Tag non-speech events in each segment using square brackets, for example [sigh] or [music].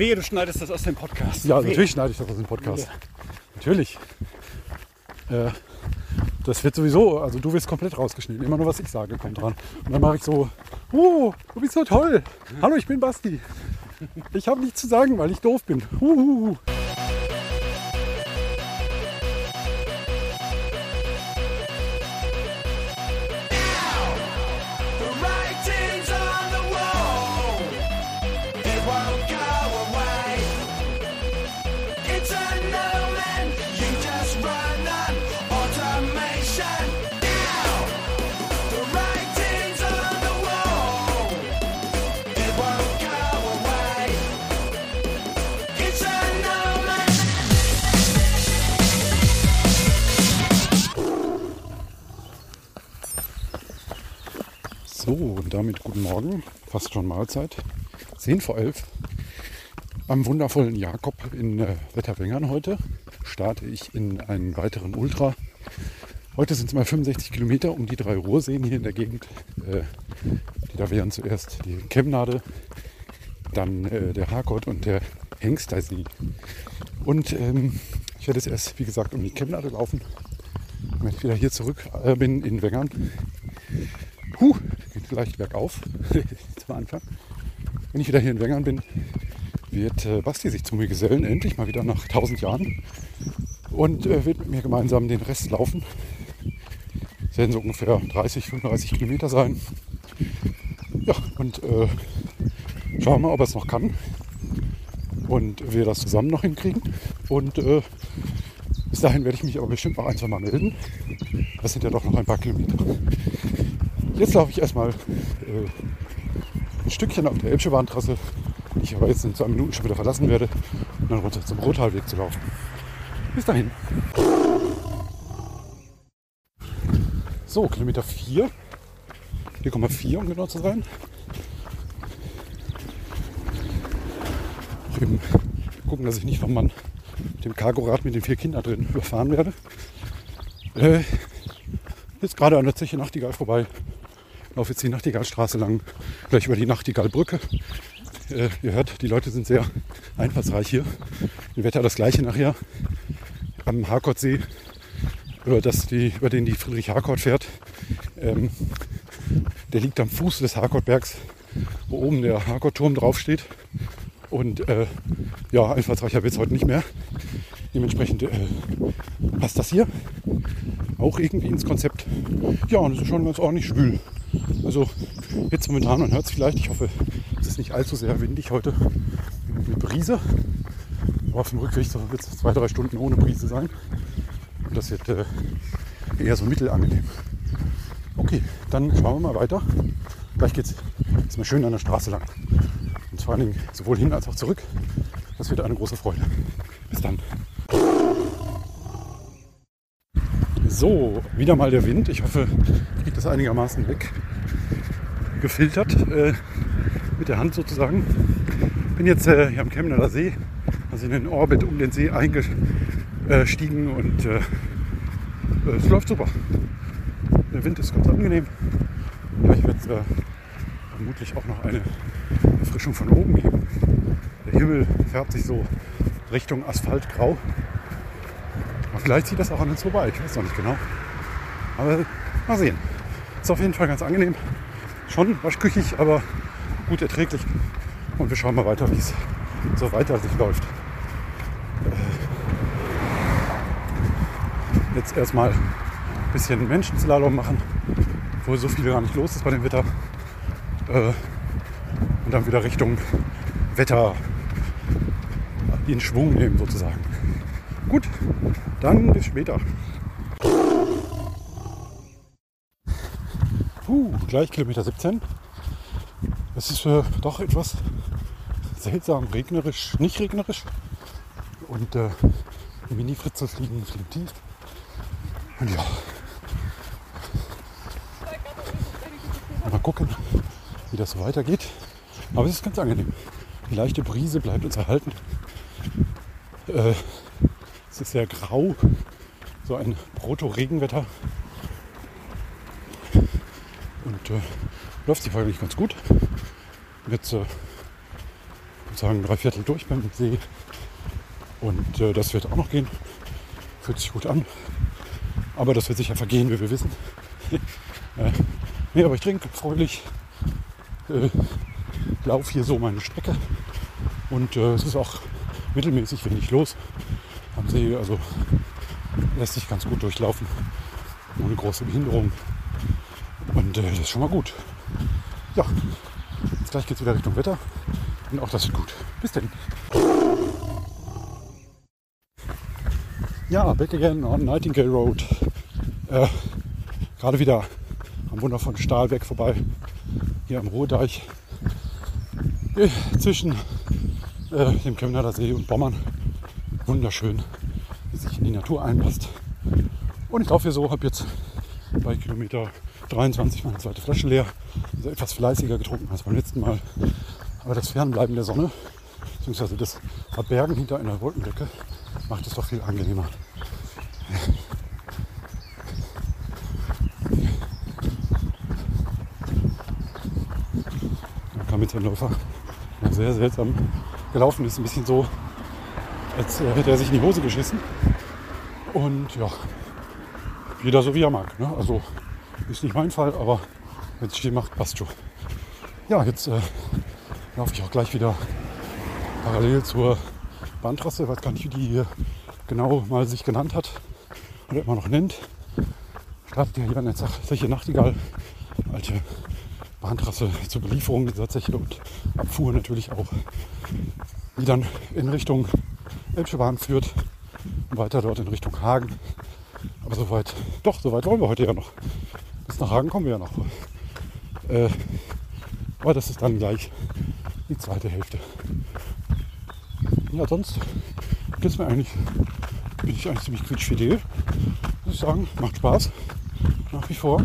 Wehe, du schneidest das aus dem Podcast. Ja, Wehe. natürlich schneide ich das aus dem Podcast. Natürlich. Äh, das wird sowieso, also du wirst komplett rausgeschnitten. Immer nur was ich sage, kommt dran. Und dann mache ich so, oh, du bist so toll. Hallo, ich bin Basti. Ich habe nichts zu sagen, weil ich doof bin. Huhuhu. So, und damit guten Morgen, fast schon Mahlzeit. 10 vor 11. Am wundervollen Jakob in äh, Wetterwengern heute starte ich in einen weiteren Ultra. Heute sind es mal 65 Kilometer um die drei Ruhrseen hier in der Gegend. Äh, die da wären zuerst die Kemnade, dann äh, der Harkot und der Hengstersee. Und ähm, ich werde jetzt erst, wie gesagt, um die Kemnade laufen. Wenn ich wieder hier zurück äh, bin in Wengern, Huh, geht leicht bergauf [laughs] zum Anfang. Wenn ich wieder hier in Wengern bin, wird äh, Basti sich zu mir gesellen, endlich mal wieder nach 1000 Jahren. Und äh, wird mit mir gemeinsam den Rest laufen. Es werden so ungefähr 30, 35 Kilometer sein. Ja, und äh, schauen wir mal, ob er es noch kann. Und wir das zusammen noch hinkriegen. Und äh, bis dahin werde ich mich aber bestimmt noch ein, zwei Mal melden. Das sind ja doch noch ein paar Kilometer. Jetzt laufe ich erstmal äh, ein Stückchen auf der Elbsche-Bahntrasse, die ich aber jetzt in zwei Minuten schon wieder verlassen werde, um dann runter zum Rothalweg zu laufen. Bis dahin. So, Kilometer 4. 4,4 um genau zu sein. Eben gucken, dass ich nicht vom Mann mit dem Cargorad mit den vier Kindern drin überfahren werde. Äh, jetzt gerade an der Zeche Nachtigall vorbei. Laufe jetzt die Nachtigallstraße lang, gleich über die Nachtigallbrücke. Äh, ihr hört, die Leute sind sehr einfallsreich hier. Im Wetter das gleiche nachher. Am Harkortsee, über, das die, über den die Friedrich Harkort fährt. Ähm, der liegt am Fuß des Harkortbergs, wo oben der Harkortturm draufsteht. Und äh, ja, einfallsreicher wird es heute nicht mehr. Dementsprechend äh, passt das hier auch irgendwie ins Konzept. Ja, und es ist schon ganz ordentlich schwül. Also jetzt momentan, man hört es vielleicht, ich hoffe, es ist nicht allzu sehr windig heute mit Brise. Aber auf dem Rückweg wird es zwei, drei Stunden ohne Brise sein. Und das wird äh, eher so mittelangenehm. Okay, dann schauen wir mal weiter. Gleich geht es mal schön an der Straße lang. Und vor allen Dingen sowohl hin als auch zurück. Das wird eine große Freude. Bis dann. So, wieder mal der Wind. Ich hoffe, ich kriege das einigermaßen weg. Gefiltert äh, mit der Hand sozusagen. Bin jetzt äh, hier am Chemnader See, also in den Orbit um den See eingestiegen und äh, äh, es läuft super. Der Wind ist ganz angenehm. Gleich wird es äh, vermutlich auch noch eine Erfrischung von oben geben. Der Himmel färbt sich so Richtung Asphaltgrau. Vielleicht zieht das auch an uns vorbei. Ich weiß noch nicht genau. Aber mal sehen. Ist auf jeden Fall ganz angenehm. Schon waschküchig, aber gut erträglich. Und wir schauen mal weiter, wie es so weiter sich läuft. Äh, Jetzt erstmal ein bisschen Menschenslalom machen, wo so viel gar nicht los ist bei dem Wetter. Äh, Und dann wieder Richtung Wetter in Schwung nehmen sozusagen. Gut, dann bis später. Puh, gleich Kilometer 17. Es ist äh, doch etwas seltsam regnerisch, nicht regnerisch. Und äh, die Mini-Fritze fliegen, fliegen tief. Und ja. Mal gucken, wie das so weitergeht. Aber es ist ganz angenehm. Die leichte Brise bleibt uns erhalten. Äh, ist sehr grau, so ein Proto-Regenwetter. Und äh, läuft sich eigentlich ganz gut. Jetzt äh, sozusagen drei Viertel durch beim See. Und äh, das wird auch noch gehen. Fühlt sich gut an. Aber das wird sicher vergehen, wie wir wissen. [laughs] äh, nee, aber ich trinke fröhlich. Äh, laufe hier so meine Strecke. Und äh, es ist auch mittelmäßig wenig los See. Also lässt sich ganz gut durchlaufen. Ohne große Behinderung. Und äh, das ist schon mal gut. Ja, jetzt gleich geht es wieder Richtung Wetter. Und auch das wird gut. Bis denn. Ja, back again on Nightingale Road. Äh, Gerade wieder am wundervollen Stahlwerk vorbei. Hier am Ruhrdeich. Äh, zwischen äh, dem Chemnader See und Bommern. Wunderschön, die Natur einpasst. Und ich laufe hier so, habe jetzt bei Kilometer 23 meine zweite Flasche leer. Also etwas fleißiger getrunken als beim letzten Mal. Aber das Fernbleiben der Sonne, beziehungsweise das Verbergen hinter einer Wolkendecke, macht es doch viel angenehmer. Da kam jetzt ein Läufer, der sehr seltsam gelaufen ist. Ein bisschen so, als hätte er sich in die Hose geschissen. Und ja, jeder so wie er mag. Ne? Also ist nicht mein Fall, aber wenn es Stil macht, passt schon. Ja, jetzt äh, laufe ich auch gleich wieder parallel zur Bahntrasse. Weiß gar nicht, wie die hier genau mal sich genannt hat oder immer noch nennt. Startet ja hier an der Zeche Nachtigall. Alte Bahntrasse zur Belieferung dieser Zeche und Abfuhr natürlich auch. Die dann in Richtung Elbschebahn führt und weiter dort in Richtung Hagen. Aber soweit, doch, soweit wollen wir heute ja noch. Bis nach Hagen kommen wir ja noch. Äh, aber das ist dann gleich die zweite Hälfte. Ja, sonst geht's mir eigentlich, bin ich eigentlich ziemlich quietschfidel. Muss ich sagen, macht Spaß. Nach wie vor.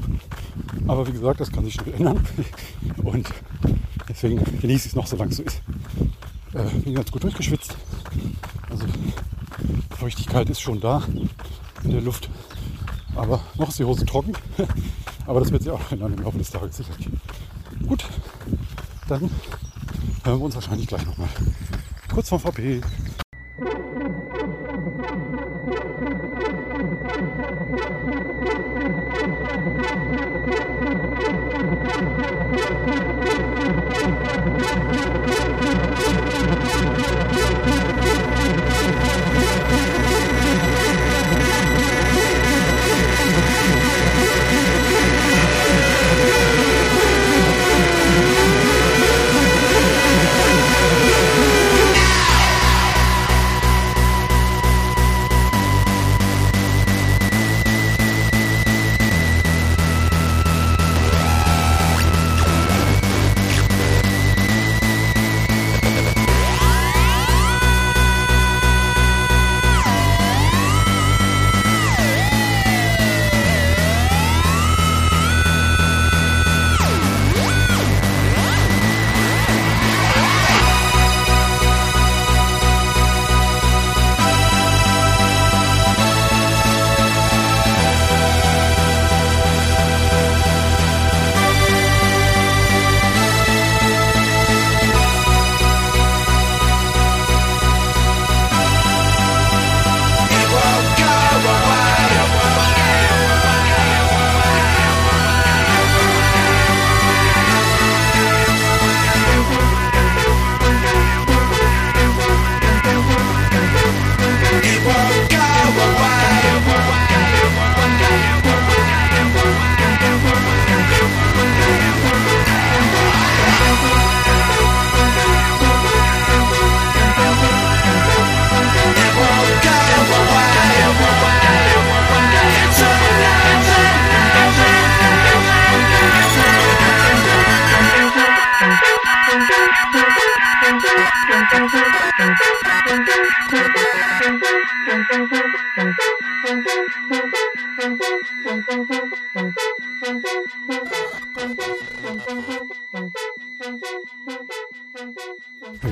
Aber wie gesagt, das kann sich schnell ändern. [laughs] Und deswegen genieße ich es noch, solange es so ist. Äh, bin ganz gut durchgeschwitzt. Feuchtigkeit ist schon da in der Luft. Aber noch ist die Hose trocken. [laughs] Aber das wird sich auch ändern im Laufe des Tages sicherlich. Gut, dann hören wir uns wahrscheinlich gleich nochmal. Kurz vom VP.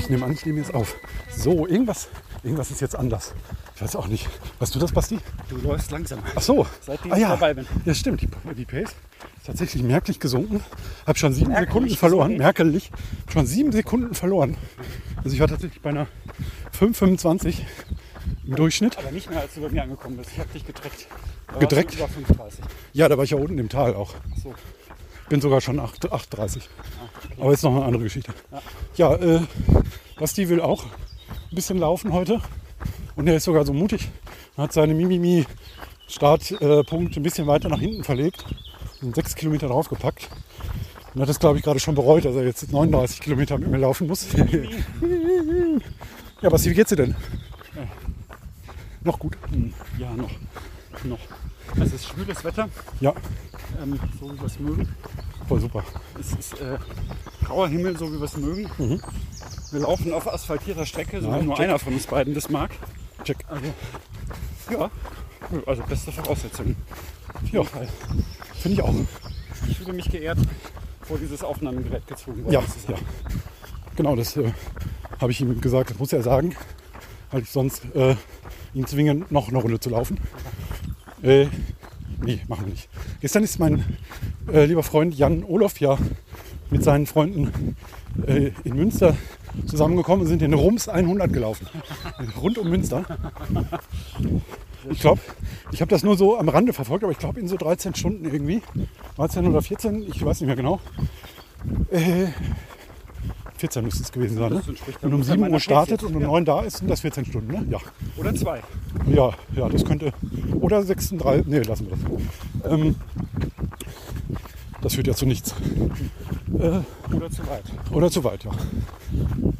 Ich nehme an, ich nehme jetzt auf. So, irgendwas Irgendwas ist jetzt anders. Ich weiß auch nicht. Weißt du das, Basti? Du läufst langsam. Ach so. Seitdem ah, ich ja. dabei bin. Ja, stimmt. Die, die Pace ist tatsächlich merklich gesunken. Habe schon sieben Merklich Sekunden verloren. Merklich. Schon sieben Sekunden verloren. Also ich war tatsächlich bei einer 5,25 im Durchschnitt. Aber nicht mehr, als du bei mir angekommen bist. Ich habe dich gedreckt. Da Gedreckt? du Über 35. Ja, da war ich ja unten im Tal auch. Ach so. Bin sogar schon 8, 8,30. Ah, okay. Aber jetzt noch eine andere Geschichte. Ja, äh, Basti will auch ein bisschen laufen heute. Und er ist sogar so mutig. Er hat seine Mimimi-Startpunkt ein bisschen weiter nach hinten verlegt. Und sechs Kilometer draufgepackt. Und hat es, glaube ich, gerade schon bereut, dass er jetzt 39 Kilometer mit mir laufen muss. [laughs] ja, Basti, wie geht's dir denn? Noch gut. Hm, Ja, noch. noch. Es ist schwüles Wetter, Ja, ähm, so wie wir es mögen. voll super. Es ist äh, grauer Himmel, so wie wir es mögen. Wir laufen auf asphaltierter Strecke, so Ja, wie nur check. einer von uns beiden das mag. Check. Also, ja, also beste Voraussetzungen. Ja, finde ich auch. Ich fühle mich geehrt, vor dieses Aufnahmegerät gezwungen worden Ja, zu sein. ja. Genau, das äh, habe ich ihm gesagt. Das muss er sagen, weil ich sonst äh, ihn zwinge, noch eine Runde zu laufen. Äh, nee, machen wir nicht. Gestern ist mein äh, lieber Freund Jan Olof ja mit seinen Freunden äh, in Münster zusammengekommen und sind den Rums 100 gelaufen. [laughs] Rund um Münster. Ich glaube, ich habe das nur so am Rande verfolgt, aber ich glaube in so 13 Stunden irgendwie. 13 oder 14, ich weiß nicht mehr genau. Äh, 14 müsste es gewesen sein. Ne? Wenn um ungefähr 7 Uhr startet und um jetzt, 9 da ist, sind das 14 Stunden. Ne? Ja. Oder zwei. ja, ja, das könnte. Oder 36. Nee, lassen wir das. Ähm, das führt ja zu nichts. Äh, Oder zu weit. oder zu weit, ja.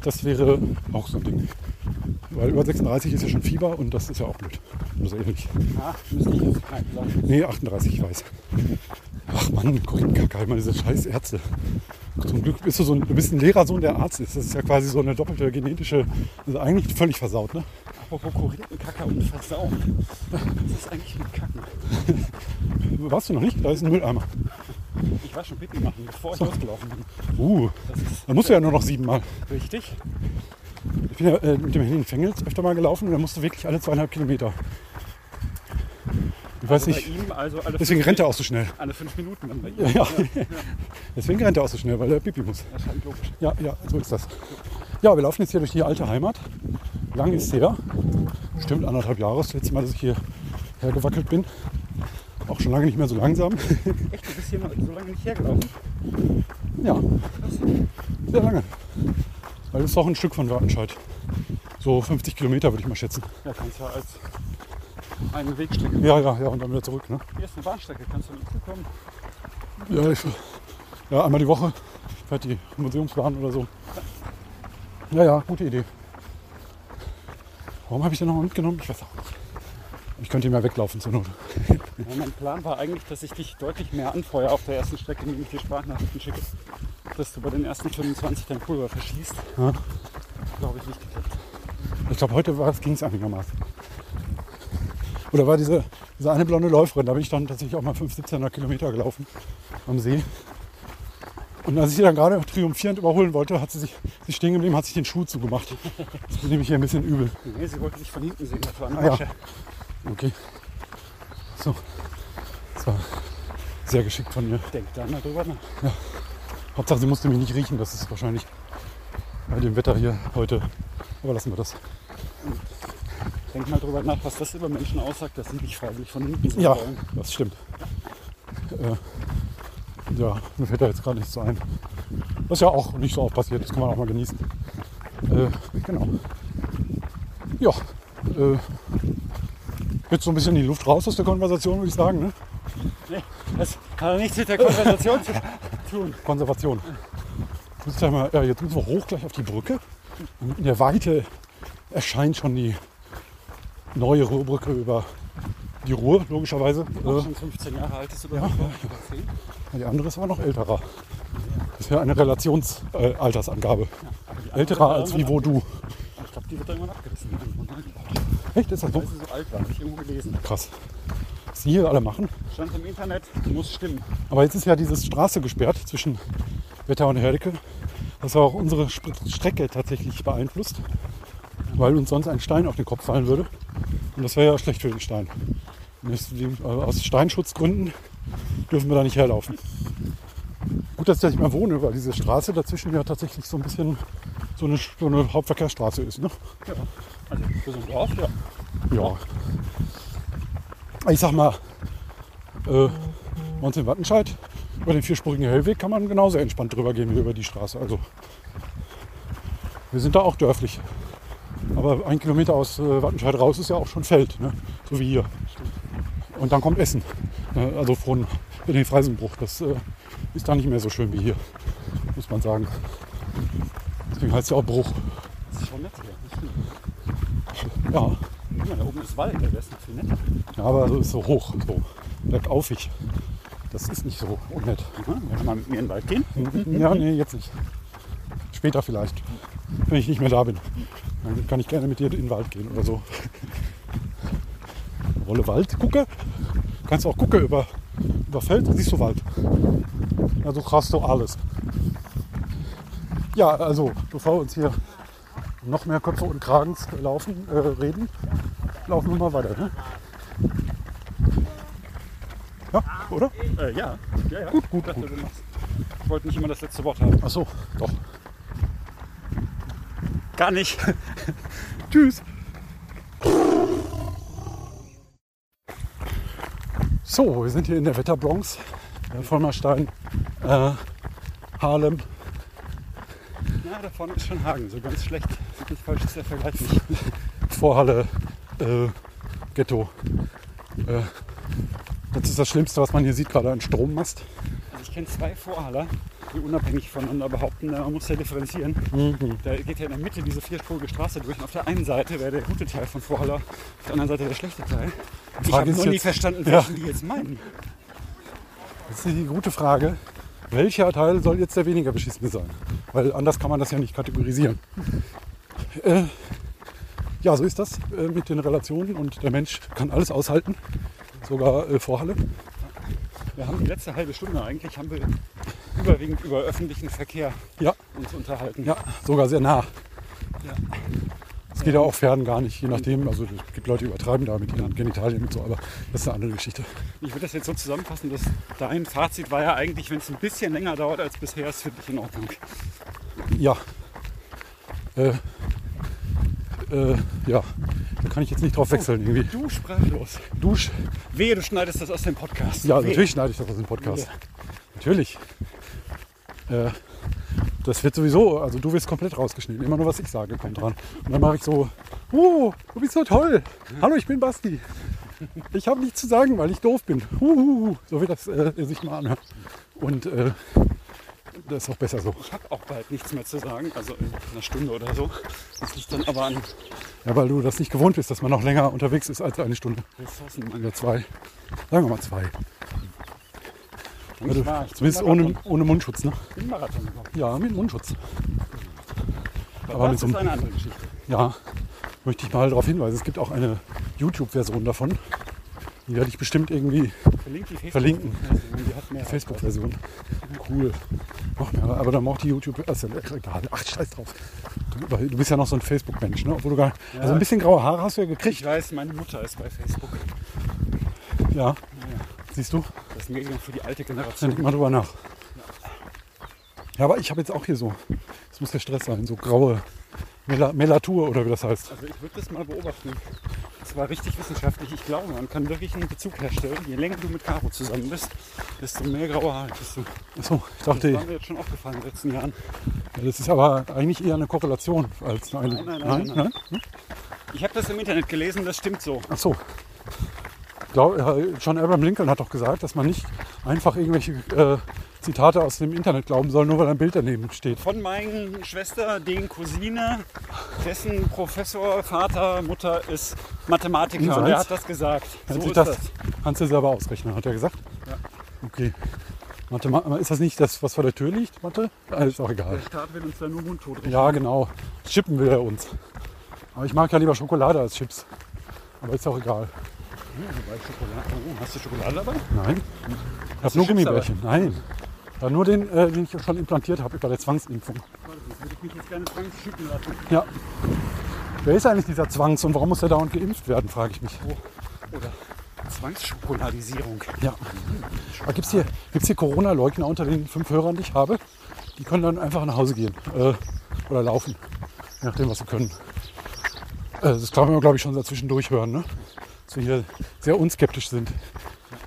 Das wäre auch so ein Ding. Weil über 36 ist ja schon Fieber und das ist ja auch blöd. Also ähnlich. Ja, müsste ich jetzt keinen sagen. Nee, 38, ich weiß. Ach Mann, Korinthenkacke, ich meine, diese scheiß Ärzte. Zum Glück bist du so ein, du bist ein Lehrersohn, der Arzt ist. Das ist ja quasi so eine doppelte genetische, also eigentlich völlig versaut, ne? Apropos Korinthenkacke und Versauen. Das ist eigentlich mit Kacken. Warst du noch nicht? Da ist ein Mülleimer. Ich war schon Pipi machen, bevor ich losgelaufen bin. Uh, Das ist da musst du ja nur noch siebenmal. richtig. Ich bin ja äh, mit dem Henning Fengels öfter mal gelaufen und da musst du wirklich alle zweieinhalb Kilometer. Ich weiß Also nicht, also deswegen rennt er auch so schnell. alle fünf Minuten dann bei ihm. Ja, ja. Deswegen rennt er auch so schnell, weil er Pipi muss. Das scheint logisch. Ja, ja, so ist das. Ja, wir laufen jetzt hier durch die alte Heimat. Lang ist her. Bestimmt anderthalb Jahre das letzte Mal, dass ich hier hergewackelt bin. Auch schon lange nicht mehr so langsam. Echt, du bist hier so lange nicht hergelaufen? ja, sehr lange. Weil das ist auch ein Stück von Wartenscheid. So 50 Kilometer würde ich mal schätzen. Ja, kannst ja als eine Wegstrecke. Ja, ja, ja, und dann wieder zurück. Ne? Hier ist eine Bahnstrecke, kannst du mitbekommen? Ja, ich, ja, einmal die Woche fährt die Museumsbahn oder so. Ja, ja, gute Idee. Warum habe ich den nochmal mitgenommen? Ich weiß auch nicht. Ich könnte ihn mal weglaufen zur Not. Ja, mein Plan war eigentlich, dass ich dich deutlich mehr anfeuere auf der ersten Strecke, indem ich dir Sprachnachrichten schicke. Dass du bei den ersten 25 dein Pulver verschießt. Ja. Glaube ich nicht geklappt. Ich glaube, heute ging es einigermaßen. Oder war diese, diese eine blonde Läuferin, da bin ich dann tatsächlich auch mal 5, 1700 Kilometer gelaufen am See. Und als ich sie dann gerade triumphierend überholen wollte, hat sie sich sie stehen geblieben, hat sich den Schuh zugemacht. Das nehme ich hier ein bisschen übel. Nee, sie wollte dich von hinten sehen. Das war eine Ah, ja. Okay. So. Das war sehr geschickt von mir. Denk da mal drüber nach. Hauptsache, sie musste mich nicht riechen. Das ist wahrscheinlich bei dem Wetter hier heute. Aber lassen wir das. Denk mal drüber nach, was das über Menschen aussagt, dass sie dich freiwillig von hinten sehen Ja, wollen. das stimmt. Äh, ja, mir fällt da jetzt gerade nichts so ein. Was ja auch nicht so oft passiert, das kann man auch mal genießen. Äh, genau. Ja, äh, jetzt so ein bisschen die Luft raus aus der Konversation, würde ich sagen. Ne? Nee, das hat nichts mit der Konversation zu tun. [laughs] Konservation. Jetzt, müssen wir mal, ja, jetzt müssen wir hoch gleich auf die Brücke. Und in der Weite erscheint schon die neue Ruhrbrücke über die Ruhr, logischerweise. Auch schon 15 Jahre alt ist oder Ja. so. Oder 10. Die andere ist aber noch älterer. Das ist ja eine Relationsaltersangabe. Äh, andere Älterer als wie wo du. Ich glaube, die wird irgendwann abgerissen. Echt? Ist das so? Weil sie so alt war, habe ich irgendwo gelesen. Krass. Was die hier alle machen. Stand im Internet, muss stimmen. Aber jetzt ist ja diese Straße gesperrt zwischen Wetter und Herdecke. Das auch unsere Strecke tatsächlich beeinflusst. weil uns sonst ein Stein auf den Kopf fallen würde. Und das wäre ja schlecht für den Stein. Aus Steinschutzgründen dürfen wir da nicht herlaufen. Gut, dass ich da nicht mehr wohne, weil diese Straße dazwischen ja tatsächlich so ein bisschen so eine, so eine Hauptverkehrsstraße ist. Ne? Ja. Also für so ein Dorf, ja. Ja. Ich sag mal, äh, bei uns in Wattenscheid, über den vierspurigen Hellweg kann man genauso entspannt drüber gehen wie über die Straße. Also wir sind da auch dörflich. Aber ein Kilometer aus äh, Wattenscheid raus ist ja auch schon Feld, ne? so wie hier. Und dann kommt Essen. Äh, also von den Freisenbruch. Das äh, ist da nicht mehr so schön wie hier, muss man sagen. Deswegen heißt es ja auch Bruch. Das ist schon nett hier. Ja, Guck mal, da oben ist Wald, der ist noch viel netter. ja aber so ist so hoch, so bergaufig. Das ist nicht so unnett. Mhm. Ihr mal mit mir in den Wald gehen? Ja, nee, jetzt nicht. Später vielleicht, wenn ich nicht mehr da bin. Dann kann ich gerne mit dir in den Wald gehen oder so. [laughs] Rolle Wald, gucke. Kannst auch gucken über, über Feld, siehst du Wald. Ja, so krass so alles. Ja, also bevor wir uns hier noch mehr Köpfe und Kragens laufen, äh, reden, laufen wir mal weiter. Ne? Ja, oder? Äh, ja. ja, ja. Gut, gut, Ich dachte, gut. du machst. Ich wollte nicht immer das letzte Wort haben. Ach so, doch. Gar nicht. [laughs] Tschüss. So, wir sind hier in der Wetterbronx. Äh, Vollmerstein, äh, Harlem. Ja, da vorne ist schon Hagen. So ganz schlecht. Ganz falsch ist der Vergleich nicht. [laughs] Vorhalle, äh, Ghetto. Äh, das ist das Schlimmste, was man hier sieht, gerade ein Strommast. Also ich kenne zwei Vorhaller, die unabhängig voneinander behaupten, man muss ja differenzieren. Da geht ja in der Mitte diese vierspurige Straße durch. Und auf der einen Seite wäre der gute Teil von Vorhaller, auf der anderen Seite der schlechte Teil. Ich habe noch nie verstanden, Ja. welchen die jetzt meinen. Das ist die gute Frage. Welcher Teil soll jetzt der weniger beschissene sein? Weil anders kann man das ja nicht kategorisieren. Äh, ja, so ist das äh, mit den Relationen und der Mensch kann alles aushalten. Sogar äh, Vorhalle. Wir haben die letzte halbe Stunde eigentlich haben wir überwiegend über öffentlichen Verkehr Ja, uns unterhalten. ja, sogar sehr nah. Ja. Es geht ja auch fern gar nicht, je nachdem. Also es gibt Leute, die übertreiben da mit ihren Genitalien und so, aber das ist eine andere Geschichte. Ich würde das jetzt so zusammenfassen, dass dein Fazit war ja eigentlich, wenn es ein bisschen länger dauert als bisher, ist für dich in Ordnung. Ja. Äh, äh, ja, da kann ich jetzt nicht drauf wechseln irgendwie. Du sprachlos. Dusch. Wehe, du schneidest das aus dem Podcast. Ja, Wehe. natürlich schneide ich das aus dem Podcast. Ja. Natürlich. Äh, das wird sowieso, also du wirst komplett rausgeschnitten. Immer nur, was ich sage, kommt dran. Und dann mache ich so, oh, du bist so toll. Hallo, ich bin Basti. Ich habe nichts zu sagen, weil ich doof bin. Huhuhu. So wird das äh, sich mal anhören. Und äh, das ist auch besser so. Ich habe auch bald nichts mehr zu sagen, also in einer Stunde oder so. Das liegt dann aber an Ja, weil du das nicht gewohnt bist, dass man noch länger unterwegs ist als eine Stunde Ressourcenmangel. oder zwei. Sagen wir mal zwei. Ich ich Zumindest ohne, ohne Mundschutz, ne? bin Marathon gelaufen. Ja, mit Mundschutz. Aber mit das so ist einem- eine andere Geschichte. Ja, möchte ich mal darauf hinweisen. Es gibt auch eine YouTube-Version davon. Die werde ich bestimmt irgendwie Facebook Verlinken. Die hat mehr Facebook-Version. Cool. Noch mehr, aber dann auch die YouTube. Ist ja egal. Ach, scheiß drauf. Du, du bist ja noch so ein Facebook-Mensch, ne? Obwohl du gar, also ein bisschen graue Haare hast du ja Ich gekriegt. weiß, meine Mutter ist bei Facebook. Ja. Siehst du? Das ist Medium für die alte Generation. denk mal drüber nach. Ja, aber ich habe jetzt auch hier so, das muss der Stress sein, so graue Mela Melatur oder wie das heißt. Also ich würde das mal beobachten. Das war richtig wissenschaftlich. Ich glaube, man kann wirklich einen Bezug herstellen. Je länger du mit Caro zusammen bist, desto mehr graue Haare kriegst du. Achso, ich Das dachte, war mir jetzt schon aufgefallen in den letzten Jahren. das ist aber eigentlich eher eine Korrelation als eine. Nein, nein, nein, nein, nein. Ich habe das im Internet gelesen, das stimmt so. Ach so. Glaub, äh, John Abraham Lincoln hat doch gesagt, dass man nicht einfach irgendwelche äh, Zitate aus dem Internet glauben soll, nur weil ein Bild daneben steht. Von meinen Schwester, den Cousine, dessen Professor, Vater, Mutter ist Mathematiker. Und Und der hat das gesagt. So ist das, das. Kannst du selber ausrechnen, hat er gesagt? Ja. Okay. Mathe, Ma- ist das nicht das, was vor der Tür liegt? Mathe? Ah, ist auch egal. Der Staat will uns da nur mundtot rechnen. Ja, genau. Chippen will er uns. Aber ich mag ja lieber Schokolade als Chips. Aber ist auch egal. Schokolade. Oh, hast du Schokolade dabei? Nein. Ich habe nur Gummibärchen. Nein. Ja, nur den, äh, den ich schon implantiert habe über der Zwangsimpfung. Warte, das würde ich mich jetzt gerne dran schicken lassen. Ja. Wer ist eigentlich dieser Zwangs und warum muss er dauernd geimpft werden, frage ich mich. Oder Zwangsschokoladisierung. Ja. Gibt es hier, gibt's hier Corona-Leugner unter den fünf Hörern, die ich habe? Die können dann einfach nach Hause gehen äh, oder laufen, je nachdem, was sie können. Äh, das kann man, glaube ich, schon dazwischen hören, ne? Dass wir hier sehr unskeptisch sind.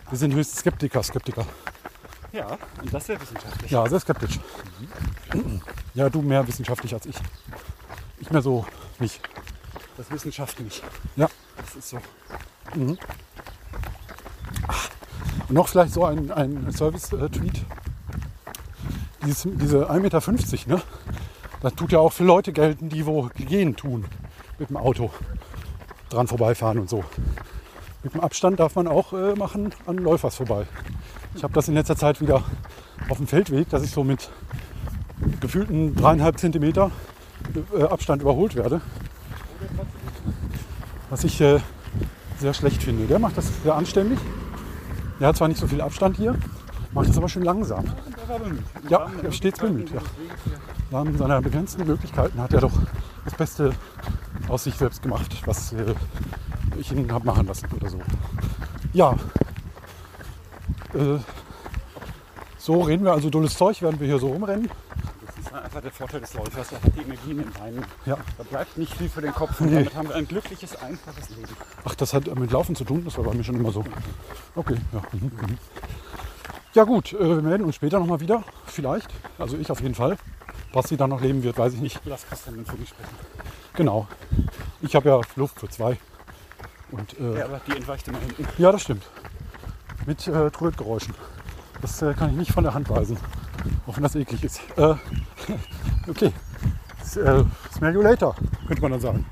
Wir sind höchst Skeptiker, Skeptiker. Ja, und das wäre wissenschaftlich. Ja, sehr skeptisch. Ja, du mehr wissenschaftlich als ich. Ich mehr so nicht. Das Wissenschaft nicht. Ja. Das ist so. Und noch vielleicht so ein, ein Service-Tweet. Dieses, diese 1,50 Meter, ne? Das tut ja auch für Leute gelten, die wo gehen tun. Mit dem Auto dran vorbeifahren und so. Mit dem Abstand darf man auch äh, machen an Läufers vorbei. Ich habe das in letzter Zeit wieder auf dem Feldweg, dass ich so mit gefühlten dreieinhalb Zentimeter äh, Abstand überholt werde. Was ich äh, sehr schlecht finde. Der macht das sehr anständig. Der hat zwar nicht so viel Abstand hier, macht das aber schön langsam. Ja, er stets bemüht. Ja. Im seiner begrenzten Möglichkeiten hat er doch das Beste aus sich selbst gemacht, was äh, ich ihn habe machen lassen oder so. Ja. Äh, so reden wir also dulles Zeug, während wir hier so rumrennen. Das ist einfach der Vorteil des Läufers. Er hat die Energie in den Beinen. Ja. Da bleibt nicht viel für den Kopf. Und Nee. damit haben wir ein glückliches, einfaches Leben. Ach, das hat mit Laufen zu tun, das war bei mir schon immer so. Okay, ja. Mhm, mhm. Ja gut, äh, wir melden uns später nochmal wieder, vielleicht. Also ich auf jeden Fall. Was sie dann noch leben wird, weiß ich nicht. Lass Christian für mich sprechen. Genau. Ich habe ja Luft für zwei. Und äh, Ja, aber die entweicht immer hinten. ja, das stimmt. Mit äh, Trötgeräuschen. Das äh, kann ich nicht von der Hand weisen. Auch wenn das eklig ist. Äh, [laughs] okay. S äh, smell you later, könnte man dann sagen.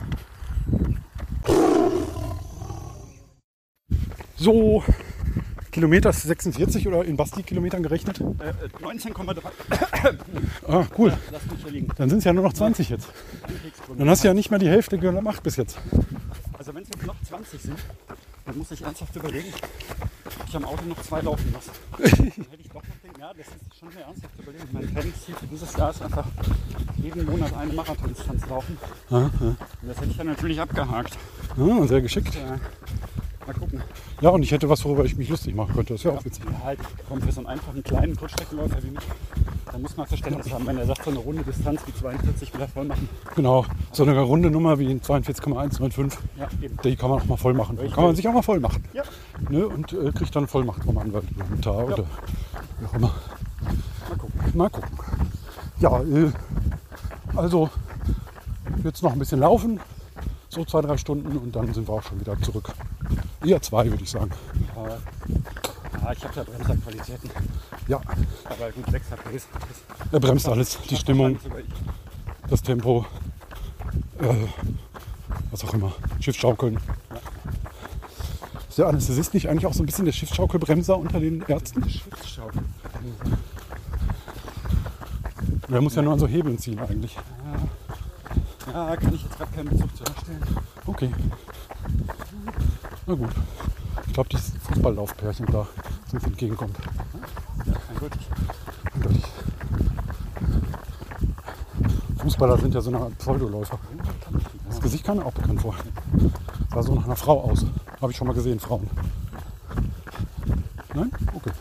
So, Kilometer ist 46 oder in Basti-Kilometern gerechnet? Äh, äh, 19,3. [coughs] Ah, cool. Dann sind es ja nur noch 20 jetzt. Dann hast du ja nicht mal die Hälfte gemacht bis jetzt. Also wenn es jetzt noch 20 sind, dann muss ich ernsthaft überlegen, ob ich am Auto noch zwei laufen lasse. [laughs] Dann hätte ich doch noch den, ja, das ist schon sehr ernsthaft überlegen. Mein Trainingsziel für dieses Jahr ist einfach jeden Monat eine Marathondistanz laufen. Und das hätte ich dann natürlich abgehakt. Ah, sehr geschickt. Äh, mal gucken. Ja, und ich hätte was, worüber ich mich lustig machen könnte. Das wäre auch witzig. Ja, halt, komm, für so einen einfachen kleinen Kurzstreckenläufer wie mich, da muss man Verständnis haben. Wenn er sagt, so eine runde Distanz wie 42 will er voll machen. Genau. So eine runde Nummer wie in 42,195, Ja, eben. die kann man auch mal voll machen. Kann man sich auch mal voll machen. Ja. Ne? Und äh, kriegt dann Vollmacht vom Anwalt oder oder wie auch immer. Mal gucken. Mal gucken. Ja, äh, also jetzt noch ein bisschen laufen, so zwei, drei Stunden und dann sind wir auch schon wieder zurück. Eher zwei, würde ich sagen. Ja, ich habe da Bremserqualitäten. Ja, Aber gut, 6 Pace. er bremst alles. Die Stimmung, das Tempo, äh, was auch immer. Schiffsschaukeln. Ist der Anästhesist nicht eigentlich auch so ein bisschen der Schiffsschaukelbremser unter den Ärzten? Schiffsschaukel. Der muss ja nur an so Hebeln ziehen eigentlich. Ja, kann ich jetzt gerade keinen Bezug zu herstellen. Okay. Na gut. Ich glaube, dieses Fußballlaufpärchen da uns entgegenkommt. Fußballer sind ja so eine Pseudoläufer. Das Gesicht kam mir auch bekannt vor. Sah so nach einer Frau aus. Habe ich schon mal gesehen, Frauen. Nein? Okay.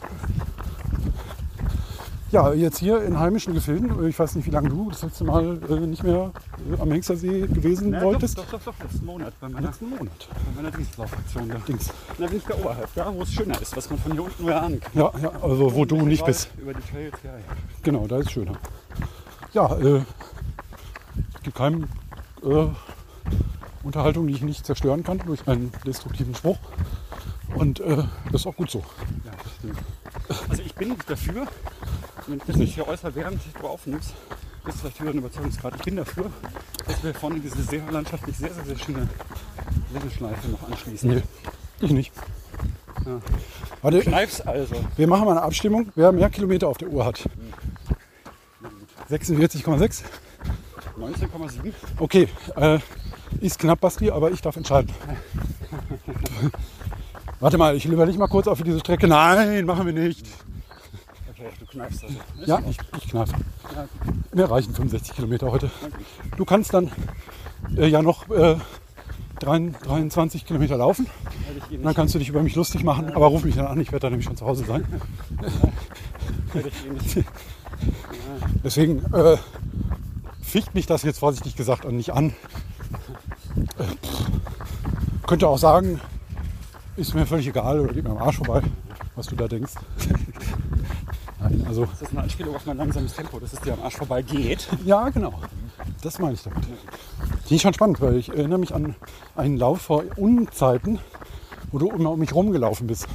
Ja, jetzt hier in heimischen Gefilden. Ich weiß nicht, wie lange du das letzte Mal äh, nicht mehr äh, am Hengstersee gewesen Na, wolltest. Doch, doch, doch, doch, letzten Monat bei meiner, Letzten Monat. bei meiner Dienstlaufaktion. Da. Dings. Na, ich da oberhalb, da wo es schöner ist, was man von hier unten nur ahnen kann. Ja, ja, also wo du nicht bist. Über die Trails, ja, ja. Genau, da ist schöner. Ja, äh, es gibt keine äh, Unterhaltung, die ich nicht zerstören kann durch einen destruktiven Spruch. Und äh, das ist auch gut so. ja. Also ich bin dafür, wenn ich das Nicht. hier äußere, während du aufnimmst, ist vielleicht wieder ein Überzeugungsgrad. Ich bin dafür, dass wir vorne diese sehr landschaftlich sehr, sehr, sehr schöne Wendeschleife noch anschließen. Nee, ich nicht. Ja. Warte, Greif's also. wir machen mal eine Abstimmung, wer mehr Kilometer auf der Uhr hat. 46,6? 19,7. Okay, äh, ist knapp, Basti, aber ich darf entscheiden. [laughs] Warte mal, ich überlege mal kurz auf diese Strecke. Nein, machen wir nicht. Okay, du kneifst also. Ist Ja, ich, ich kneife. Ja, Mir reichen 65 Kilometer heute. Du kannst dann äh, ja noch äh, 23 23 Kilometer laufen. Dann kannst du dich über mich lustig machen, aber ruf mich dann an, ich werde dann nämlich schon zu Hause sein. [laughs] Deswegen äh, ficht mich das jetzt vorsichtig gesagt an nicht an. Äh, könnte auch sagen, ist mir völlig egal oder geht mir am Arsch vorbei, was du da denkst. [laughs] Nein, also Das ist eine Anspielung auf mein langsames Tempo, dass es dir am Arsch vorbei geht. ja, genau. Das meine ich damit. Finde ich schon spannend, weil ich erinnere mich an einen Lauf vor Unzeiten, wo du immer um mich rumgelaufen bist.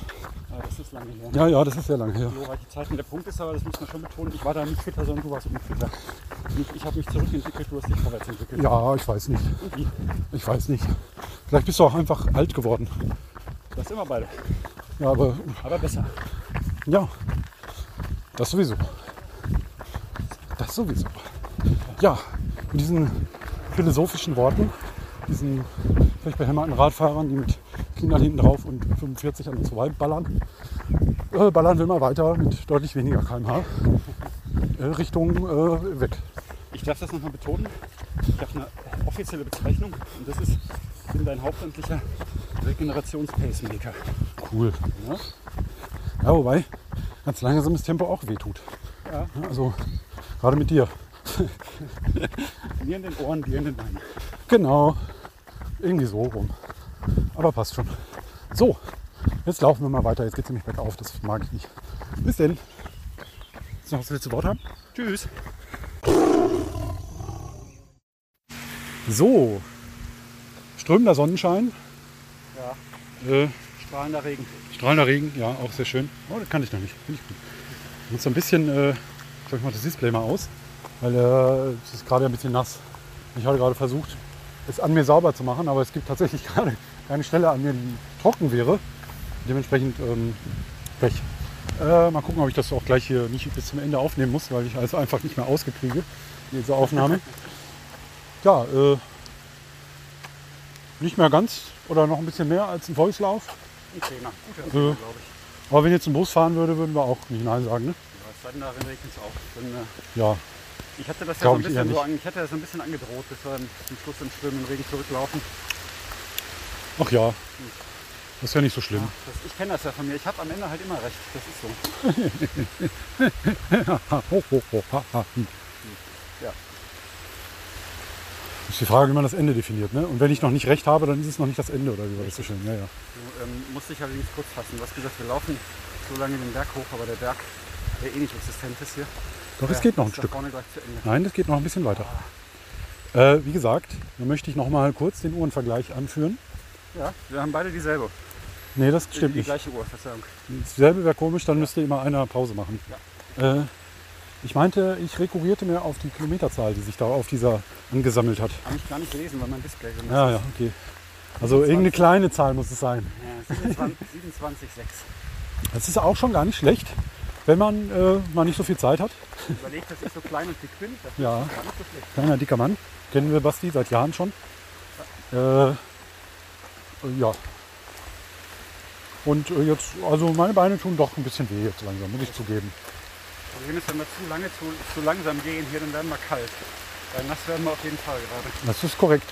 Ja, das ist lange her. Ja, ja, das ist sehr lange her. glorreiche Zeiten. Der Punkt ist aber, das muss man schon betonen, ich war da nicht fitter, sondern du warst unfitter. Nicht, ich habe mich zurückentwickelt, du hast dich vorwärts entwickelt. Ja, ich weiß nicht. Ich weiß nicht. Vielleicht bist du auch einfach alt geworden. Das sind wir beide. Ja, aber Aber besser. ja, das sowieso. Das sowieso. Ja, mit diesen philosophischen Worten, diesen vielleicht behämmerten Radfahrern, die mit Kindern hinten drauf und 45 an uns vorbei ballern, äh, ballern wir mal weiter mit deutlich weniger km/h äh, Richtung äh, weg. Ich darf das nochmal betonen. Ich habe eine offizielle Bezeichnung und das ist, ich bin dein hauptamtlicher Regenerations-Pacemaker. Cool. Ja? Ja, wobei ganz langsames Tempo auch wehtut. Ja. Also gerade mit dir. Mir in den Ohren, dir in den Beinen. Genau. Irgendwie so rum. Aber passt schon. So, jetzt laufen wir mal weiter. Jetzt geht es nämlich bergauf. Das mag ich nicht. Bis denn. Du noch das letzte Wort haben? Tschüss. So. Strömender Sonnenschein. Ja, Äh, strahlender Regen. strahlender Regen. Ja, auch sehr schön. Oh, das kann ich noch nicht. Finde ich gut. Ich muss so ein bisschen, äh, ich glaube, ich mache das Display mal aus. Weil äh, es ist gerade ein bisschen nass. Ich habe gerade versucht, es an mir sauber zu machen, aber es gibt tatsächlich [laughs] gerade keine Stelle an mir, die trocken wäre. Dementsprechend ähm, Pech. Äh, mal gucken, ob ich das auch gleich hier nicht bis zum Ende aufnehmen muss, weil ich alles einfach nicht mehr ausgekriege, diese Aufnahme. [laughs] Ja, äh, nicht mehr ganz oder noch ein bisschen mehr als ein Volkslauf. Ein Zehner. Guter Äh. Glaube ich. Aber wenn jetzt ein Bus fahren würde, würden wir auch nicht Nein sagen. Ne? Ja, es sei denn, darin regnet es auch. Dann, äh, Ja, ich hatte das ja so ein bisschen so ich hatte das ein bisschen angedroht, dass wir zum Schluss im strömenden Regen zurücklaufen. ach ja, das ist ja nicht so schlimm. Das, ich kenne das ja von mir. Ich habe am Ende halt immer recht. Das ist so. Ha. [laughs] Ja. Ist die Frage, wie man das Ende definiert. Ne? Und wenn ich noch nicht recht habe, dann ist es noch nicht das Ende, oder wie war das so schön? Ja, ja. Du ähm, musst dich allerdings kurz fassen. Du hast gesagt, wir laufen so lange den Berg hoch, aber der Berg, der eh nicht existent ist hier. Doch, es geht noch ein Stück. vorne gleich zu Ende. Nein, das geht noch ein bisschen weiter. Äh, wie gesagt, da möchte ich noch mal kurz den Uhrenvergleich anführen. Ja, wir haben beide dieselbe. Nee, das stimmt die nicht. gleiche Uhr, Verzeihung. Dasselbe wäre komisch, dann müsste immer einer Pause machen. Äh, ich meinte, ich rekurrierte mir auf die Kilometerzahl, die sich da auf dieser angesammelt hat. Kann ich gar nicht lesen, weil mein Display ist. Ja, ja, okay. Also irgendeine kleine Zahl muss es sein. Ja, 27, 27,6. Das ist auch schon gar nicht schlecht, wenn man äh, mal nicht so viel Zeit hat. Überlegt, dass ich so klein und dick bin. Ja. ist gar nicht so schlecht. Kleiner, dicker Mann. Kennen wir Basti seit Jahren schon. Äh, ja. Und äh, jetzt, also meine Beine tun doch ein bisschen weh jetzt langsam, muss ich zugeben. Problem ist, wenn wir zu lange zu, zu langsam gehen hier, dann werden wir kalt. Weil nass werden wir auf jeden Fall gerade. Das ist korrekt.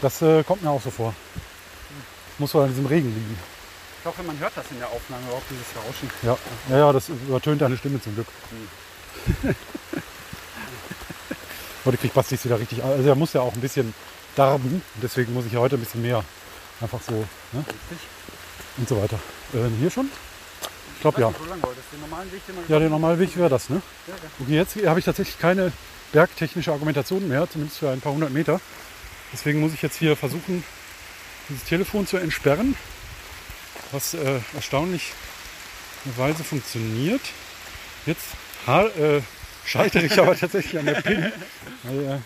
Das äh, kommt mir auch so vor. Muss wohl an diesem Regen liegen. Ich hoffe, man hört das in der Aufnahme überhaupt, dieses Rauschen. Ja, ja, ja das übertönt deine Stimme zum Glück. [laughs] Heute kriegt Basti es wieder richtig. Also er muss ja auch ein bisschen darben. Deswegen muss ich heute ein bisschen mehr. Einfach so. Ne? Und so weiter. Äh, hier schon? Glaube ja. nicht. Den Weg, den Ja, der normale Weg wäre das, ne? Ja, ja. Okay, jetzt habe ich tatsächlich keine bergtechnische Argumentation mehr, zumindest für ein paar hundert Meter. Deswegen muss ich jetzt hier versuchen, dieses Telefon zu entsperren, was äh, erstaunlicherweise funktioniert. Jetzt ha äh, scheitere ich aber [laughs] tatsächlich an der PIN, weil er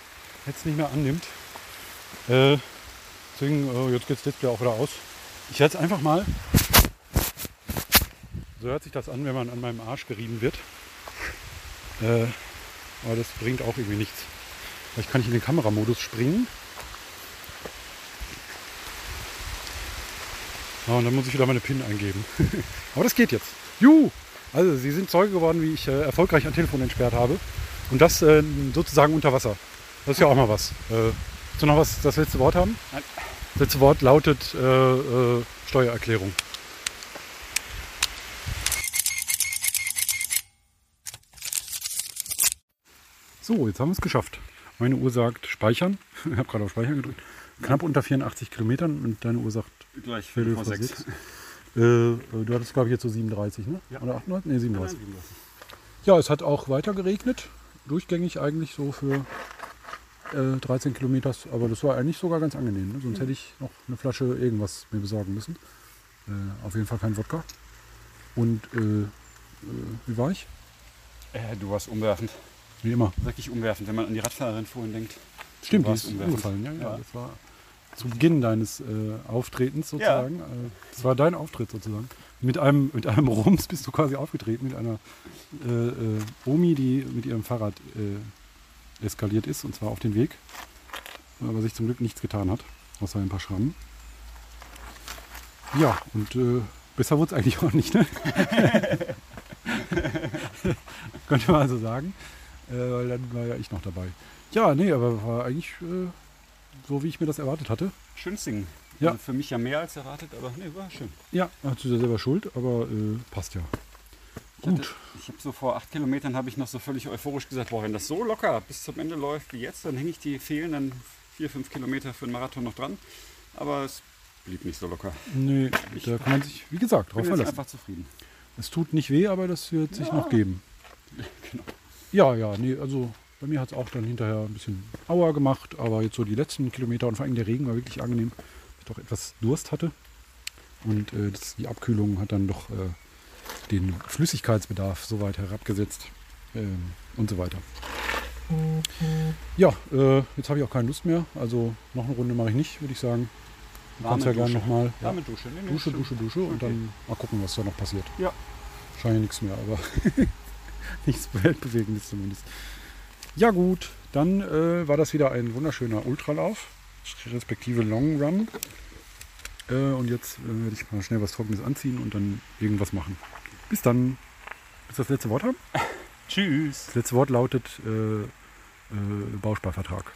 jetzt nicht mehr annimmt. Äh, deswegen, äh, jetzt geht das Display auch wieder aus. Ich werde jetzt einfach mal, so hört sich das an, wenn man an meinem Arsch gerieben wird. Äh, aber das bringt auch irgendwie nichts. Vielleicht kann ich in den Kameramodus springen. Ja, und dann muss ich wieder meine PIN eingeben. [laughs] aber das geht jetzt. Juhu! Also, Sie sind Zeuge geworden, wie ich äh, erfolgreich ein Telefon entsperrt habe. Und das äh, sozusagen unter Wasser. Das ist ja auch mal was. Äh, Willst du noch was, das letzte Wort haben? Nein. Das letzte Wort lautet äh, äh, Steuererklärung. So, jetzt haben wir es geschafft. Meine Uhr sagt Speichern. [laughs] Ich habe gerade auf Speichern gedrückt. Knapp unter 84 Kilometern und deine Uhr sagt Gleich Viertel vor sechs. Äh, äh, du hattest, glaube ich, jetzt so 37, ne? Ja. Oder 38? Nee, 37. Nein, Ja, es hat auch weiter geregnet. Durchgängig eigentlich so für äh, 13 Kilometer. Aber das war eigentlich sogar ganz angenehm. Ne? Sonst hätte ich noch eine Flasche irgendwas mir besorgen müssen. Äh, auf jeden Fall kein Wodka. Und äh, äh, wie war ich? Du warst umwerfend. Wie immer. Wirklich umwerfend, wenn man an die Radfahrerin vorhin denkt. Stimmt, die ist umgefallen. Ja, ja, Ja. Das war zu Beginn deines äh, Auftretens sozusagen. Äh, das war dein Auftritt sozusagen. Mit einem, mit einem [laughs] Rums bist du quasi aufgetreten, mit einer äh, äh, Omi, die mit ihrem Fahrrad äh, eskaliert ist, und zwar auf den Weg. Aber sich zum Glück nichts getan hat, außer ein paar Schrammen. Ja, und äh, besser wurde es eigentlich auch nicht, ne? [laughs] Könnte man also sagen. Äh, weil dann war ja ich noch dabei. Ja, nee, aber war eigentlich äh, so, wie ich mir das erwartet hatte. Schön singen. Ja. Also für mich ja mehr als erwartet, aber nee, war schön. Ja, hast du ja selber schuld, aber äh, passt ja. Ich hatte- Gut. Ich habe so vor acht Kilometern habe ich noch so völlig euphorisch gesagt, boah, wenn das so locker bis zum Ende läuft wie jetzt, dann hänge ich die fehlenden vier, fünf Kilometer für den Marathon noch dran. Aber es blieb nicht so locker. Nee, da kann man sich, wie gesagt, Ich drauf bin verlassen. einfach zufrieden. Es tut nicht weh, aber das wird sich Ja. noch geben. [laughs] Genau. Ja, ja, nee, also bei mir hat es auch dann hinterher ein bisschen Aua gemacht, aber jetzt so die letzten Kilometer und vor allem der Regen war wirklich angenehm, weil ich doch etwas Durst hatte. Und äh, das, die Abkühlung hat dann doch äh, den Flüssigkeitsbedarf so weit herabgesetzt ähm, und so weiter. Ja, äh, jetzt habe ich auch keine Lust mehr. Also noch eine Runde mache ich nicht, würde ich sagen. Du kannst ja gerne Dusche. nochmal ja, Warme Dusche. Nee, nee, Dusche. Dusche, Dusche und Okay. dann mal gucken, was da noch passiert. Ja. Wahrscheinlich nichts mehr, aber [laughs] [laughs] nichts Weltbewegendes zumindest. Ja gut, dann äh, war das wieder ein wunderschöner Ultralauf, respektive Long Run. Äh, und jetzt äh, werde ich mal schnell was Trockenes anziehen und dann irgendwas machen. Bis dann. Du das letzte Wort haben? [laughs] Tschüss. Das letzte Wort lautet äh, äh, Bausparvertrag.